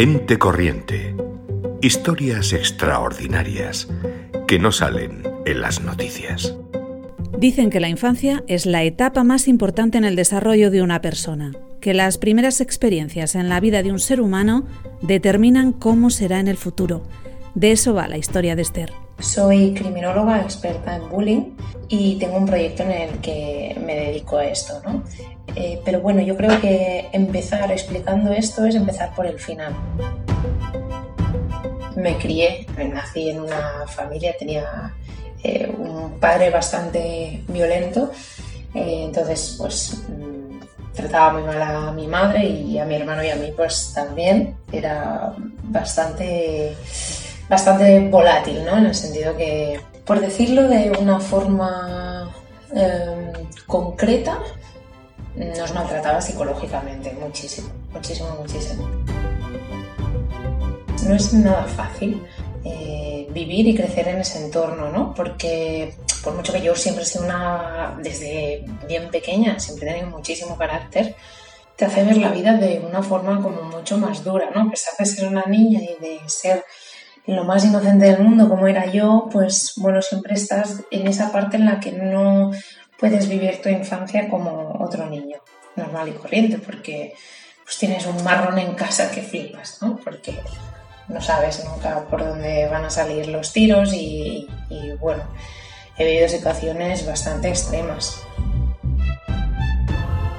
Gente corriente. Historias extraordinarias que no salen en las noticias. Dicen que la infancia es la etapa más importante en el desarrollo de una persona, que las primeras experiencias en la vida de un ser humano determinan cómo será en el futuro. De eso va la historia de Esther. Soy criminóloga experta en bullying y tengo un proyecto en el que me dedico a esto, ¿no? Eh, pero bueno, yo creo que empezar explicando esto es empezar por el final. Me crié, nací en una familia, tenía eh, un padre bastante violento, eh, entonces pues mm, trataba muy mal a mi madre y a mi hermano y a mí pues también. Era bastante, bastante volátil, ¿no? En el sentido que, por decirlo de una forma concreta, nos maltrataba psicológicamente muchísimo, muchísimo, muchísimo. No es nada fácil eh, vivir y crecer en ese entorno, ¿no? Porque por mucho que yo siempre he sido una, desde bien pequeña, siempre he tenido muchísimo carácter, te hace ver la vida de una forma como mucho más dura, ¿no? A pesar de ser una niña y de ser lo más inocente del mundo como era yo, pues bueno, siempre estás en esa parte en la que no puedes vivir tu infancia como otro niño, normal y corriente, porque pues tienes un marrón en casa que flipas, ¿no? Porque no sabes nunca por dónde van a salir los tiros y, bueno, he vivido situaciones bastante extremas.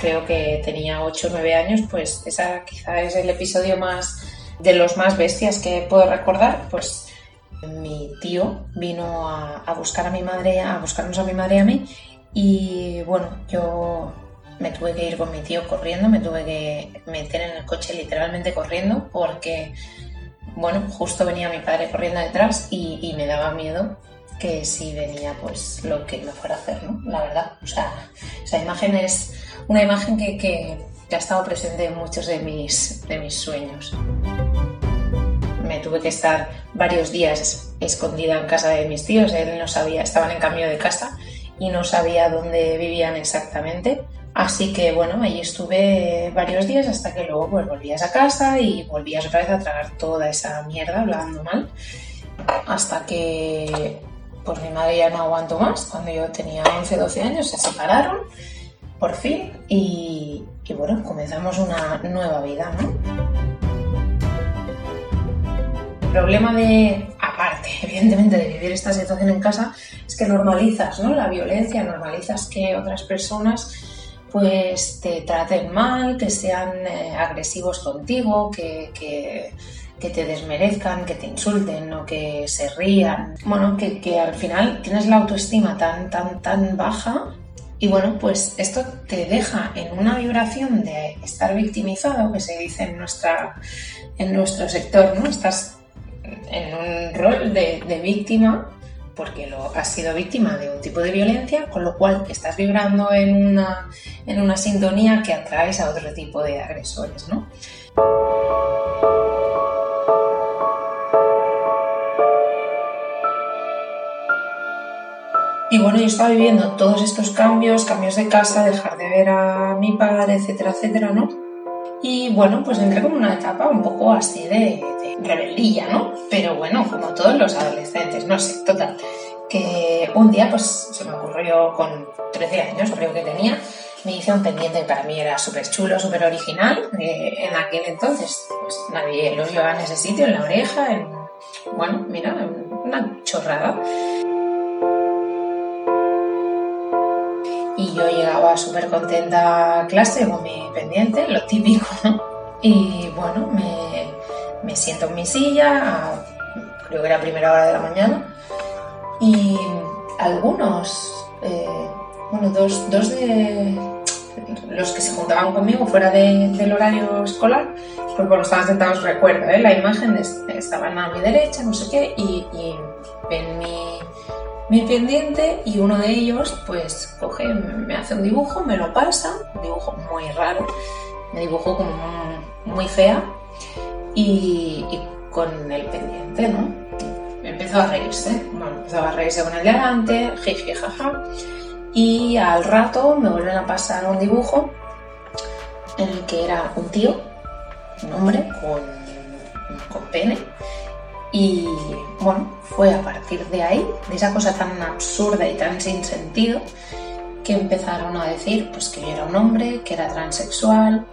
Creo que tenía 8 o 9 años, pues esa quizá es el episodio más de los más bestias que puedo recordar, pues mi tío vino a, buscar a mi madre, a buscarnos a mi madre y a mí y bueno, yo me tuve que ir con mi tío corriendo, me tuve que meter en el coche literalmente corriendo porque, bueno, justo venía mi padre corriendo detrás y, me daba miedo que si venía pues lo que me fuera a hacer, ¿no? La verdad, o sea, esa imagen es una imagen que, ha estado presente en muchos de mis, de mis sueños. Me tuve que estar varios días escondida en casa de mis tíos, él no sabía, estaban en cambio de casa y no sabía dónde vivían exactamente. Así que bueno, ahí estuve varios días hasta que luego pues volvías a casa y volvías otra vez a tragar toda esa mierda hablando mal. Hasta que pues mi madre ya no aguantó más. Cuando yo tenía 11, 12 años se separaron por fin y, y bueno, comenzamos una nueva vida, ¿no? El problema de evidentemente, de vivir esta situación en casa, es que normalizas ¿no? la violencia, normalizas que otras personas pues te traten mal, que sean eh, agresivos contigo, que, que, te desmerezcan, que te insulten o que se rían. Bueno, que, que, al final tienes la autoestima tan, tan, tan baja y bueno, pues esto te deja en una vibración de estar victimizado, que se dice en, nuestra, en nuestro sector, ¿no? Estás en un rol de, víctima porque lo, has sido víctima de un tipo de violencia, con lo cual estás vibrando en una, en una sintonía que atraes a otro tipo de agresores, ¿no? Y bueno, yo estaba viviendo todos estos cambios, cambios de casa, dejar de ver a mi padre, etcétera, etcétera, ¿no? Y bueno, pues entré como una etapa un poco así de, rebeldía, ¿no? Pero bueno, como todos los adolescentes, no sé, total. Que un día pues se me ocurrió con 13 años, creo que tenía, me hice un pendiente que para mí era súper chulo, súper original. Eh, en aquel entonces, pues nadie lo llevaba en ese sitio, en la oreja, en, bueno, mira, una chorrada. Y yo llegaba súper contenta a clase con mi pendiente, lo típico. Y bueno, me, me siento en mi silla, creo que era primera hora de la mañana, y algunos, eh, bueno, dos, dos, de los que se juntaban conmigo fuera del horario escolar, pues bueno, estaban sentados, recuerdo, ¿eh? la imagen, de, estaban a mi derecha, no sé qué, y, y ven mi mi pendiente y uno de ellos pues coge, me hace un dibujo, me lo pasa, un dibujo muy raro, me dibujó como muy fea y, con el pendiente, ¿no? Empezó a reírse, bueno, empezó a reírse con el de adelante, jeje, jaja, y al rato me vuelven a pasar un dibujo en el que era un tío, un hombre con con pene. Y bueno, fue a partir de ahí, de esa cosa tan absurda y tan sin sentido, que empezaron a decir pues que yo era un hombre, que era transexual.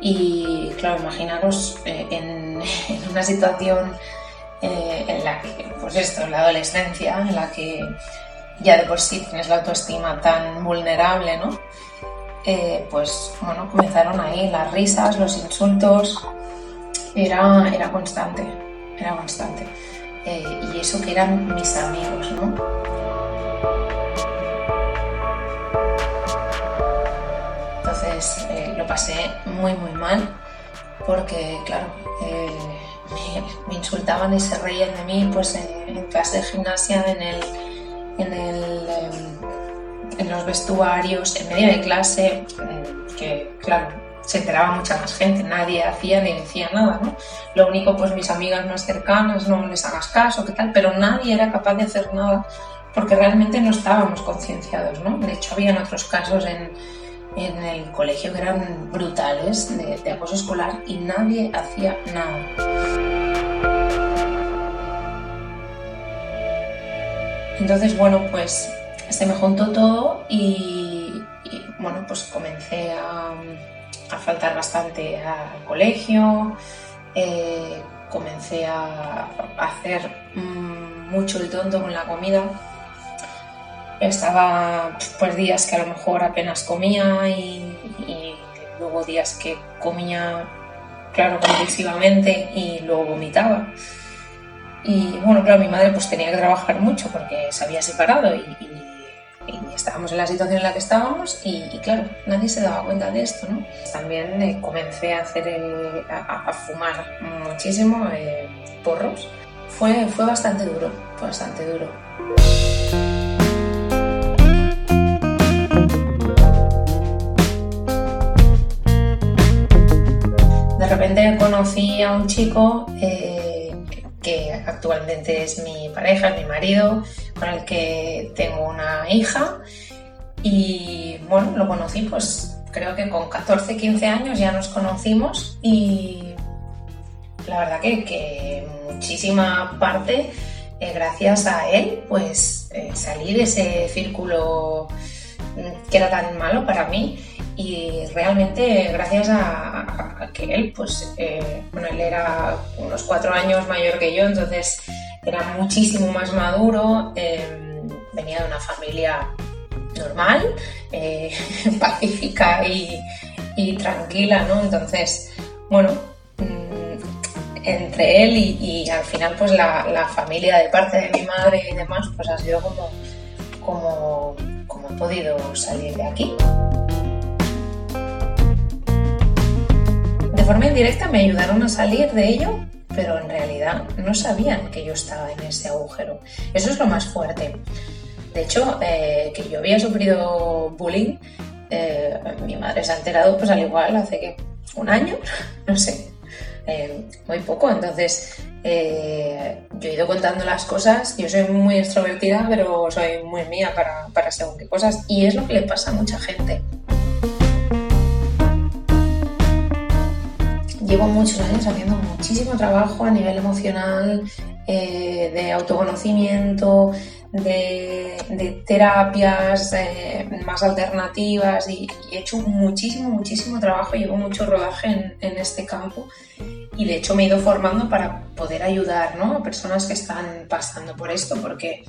Y claro, imaginaros eh, en, una situación eh, en la que, pues esto, en la adolescencia, en la que ya de por sí tienes la autoestima tan vulnerable, ¿no? Eh, pues bueno, comenzaron ahí las risas, los insultos, era, era constante, era constante. Eh, y eso que eran mis amigos, ¿no? Entonces eh, lo pasé muy, muy mal porque, claro, me, insultaban y se reían de mí pues en, en clase de gimnasia, en el, en el em, en los vestuarios, en medio de clase, que claro, se enteraba mucha más gente, nadie hacía ni decía nada, ¿no? Lo único, pues mis amigas más cercanas, no les hagas caso, qué tal, pero nadie era capaz de hacer nada porque realmente no estábamos concienciados, ¿no? De hecho, habían otros casos en, en el colegio que eran brutales de, de acoso escolar y nadie hacía nada. Entonces, bueno, pues se me juntó todo y, bueno, pues comencé a, faltar bastante al colegio, eh, comencé a, hacer mm, mucho el tonto con la comida. Estaba pues días que a lo mejor apenas comía y, luego días que comía, claro, compulsivamente y luego vomitaba. Y bueno, claro, mi madre pues tenía que trabajar mucho porque se había separado y estábamos en la situación en la que estábamos y, claro, nadie se daba cuenta de esto, ¿no? También eh, comencé a, hacer a, fumar muchísimo eh, porros. Fue, fue bastante duro, fue bastante duro. De repente conocí a un chico eh, que actualmente es mi pareja, mi marido, con el que tengo una hija. Y bueno, lo conocí pues creo que con 14, 15 años ya nos conocimos y la verdad que, muchísima parte eh, gracias a él pues eh, salí de ese círculo mm, que era tan malo para mí. Y realmente gracias a, que él pues eh, bueno él era unos cuatro años mayor que yo entonces era muchísimo más maduro, em, de una familia normal, eh, pacífica y, tranquila, ¿no? Entonces, bueno, mm, entre él y, al final pues la, familia de parte de mi madre y demás, pues ha sido como, como, como he podido salir de aquí. De forma indirecta me ayudaron a salir de ello pero en realidad no sabían que yo estaba en ese agujero. Eso es lo más fuerte. De hecho, eh, que yo había sufrido bullying, eh, mi madre se ha enterado pues al igual hace que un año, no sé, eh, muy poco. Entonces, yo he ido contando las cosas, yo soy muy extrovertida, pero soy muy mía para, para según qué cosas, y es lo que le pasa a mucha gente. llevo muchos años haciendo muchísimo trabajo a nivel emocional, de autoconocimiento, de, terapias más alternativas y, he hecho muchísimo, muchísimo trabajo, llevo mucho rodaje en, este campo y de hecho me he ido formando para poder ayudar a personas que están pasando por esto porque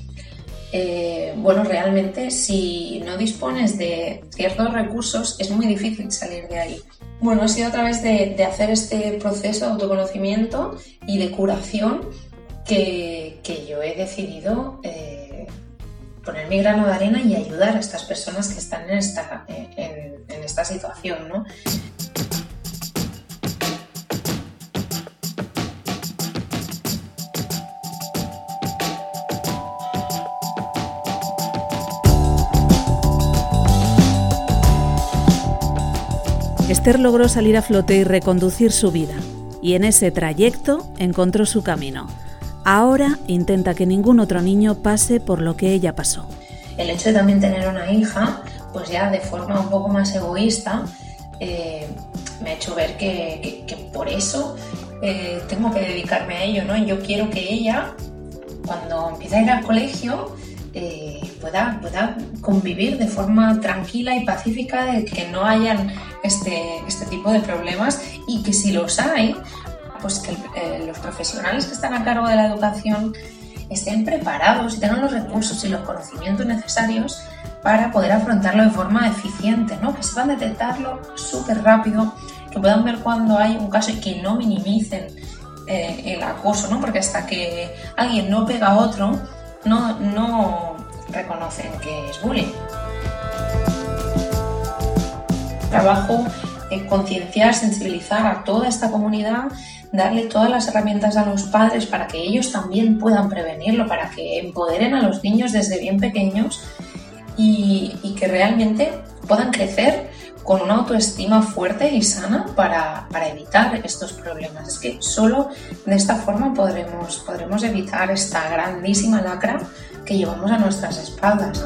eh, bueno, realmente si no dispones de ciertos recursos es muy difícil salir de ahí. Bueno, ha sido a través de, hacer este proceso de autoconocimiento y de curación que, yo he decidido eh, poner mi grano de arena y ayudar a estas personas que están en esta, en, en esta situación. ¿no? Esther logró salir a flote y reconducir su vida, y en ese trayecto encontró su camino. Ahora intenta que ningún otro niño pase por lo que ella pasó. El hecho de también tener una hija, pues ya de forma un poco más egoísta, eh, me ha hecho ver que, por eso eh, tengo que dedicarme a ello, ¿no? Yo quiero que ella, cuando empiece a ir al colegio, eh, pueda, pueda convivir de forma tranquila y pacífica, de que no hayan este, este tipo de problemas y que si los hay, pues que eh, los profesionales que están a cargo de la educación estén preparados y tengan los recursos y los conocimientos necesarios para poder afrontarlo de forma eficiente, ¿no? que sepan detectarlo súper rápido, que puedan ver cuando hay un caso y que no minimicen eh, el acoso, ¿no? porque hasta que alguien no pega a otro, no, no reconocen que es bullying. Trabajo en concienciar, sensibilizar a toda esta comunidad, darle todas las herramientas a los padres para que ellos también puedan prevenirlo, para que empoderen a los niños desde bien pequeños y, que realmente puedan crecer con una autoestima fuerte y sana para, para, evitar estos problemas. Es que solo de esta forma podremos, podremos evitar esta grandísima lacra que llevamos a nuestras espaldas.